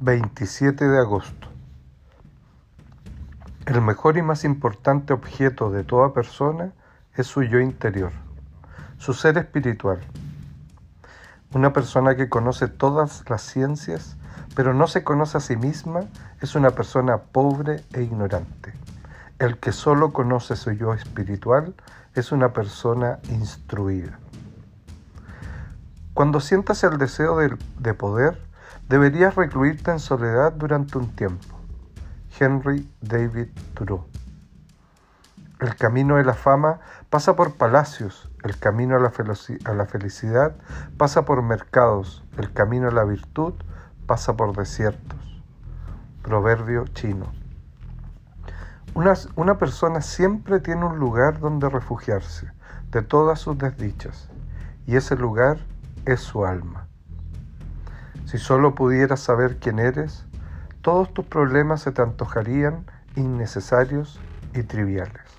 27 de agosto. El mejor y más importante objeto de toda persona es su yo interior, su ser espiritual. Una persona que conoce todas las ciencias, pero no se conoce a sí misma, es una persona pobre e ignorante. El que solo conoce su yo espiritual es una persona instruida. Cuando sientas el deseo de, de poder, deberías recluirte en soledad durante un tiempo. Henry David Thoreau. El camino de la fama pasa por palacios, el camino a la, felicidad pasa por mercados, el camino a la virtud pasa por desiertos. Proverbio chino. Una persona siempre tiene un lugar donde refugiarse de todas sus desdichas, y ese lugar es su alma. Si solo pudieras saber quién eres, todos tus problemas se te antojarían innecesarios y triviales.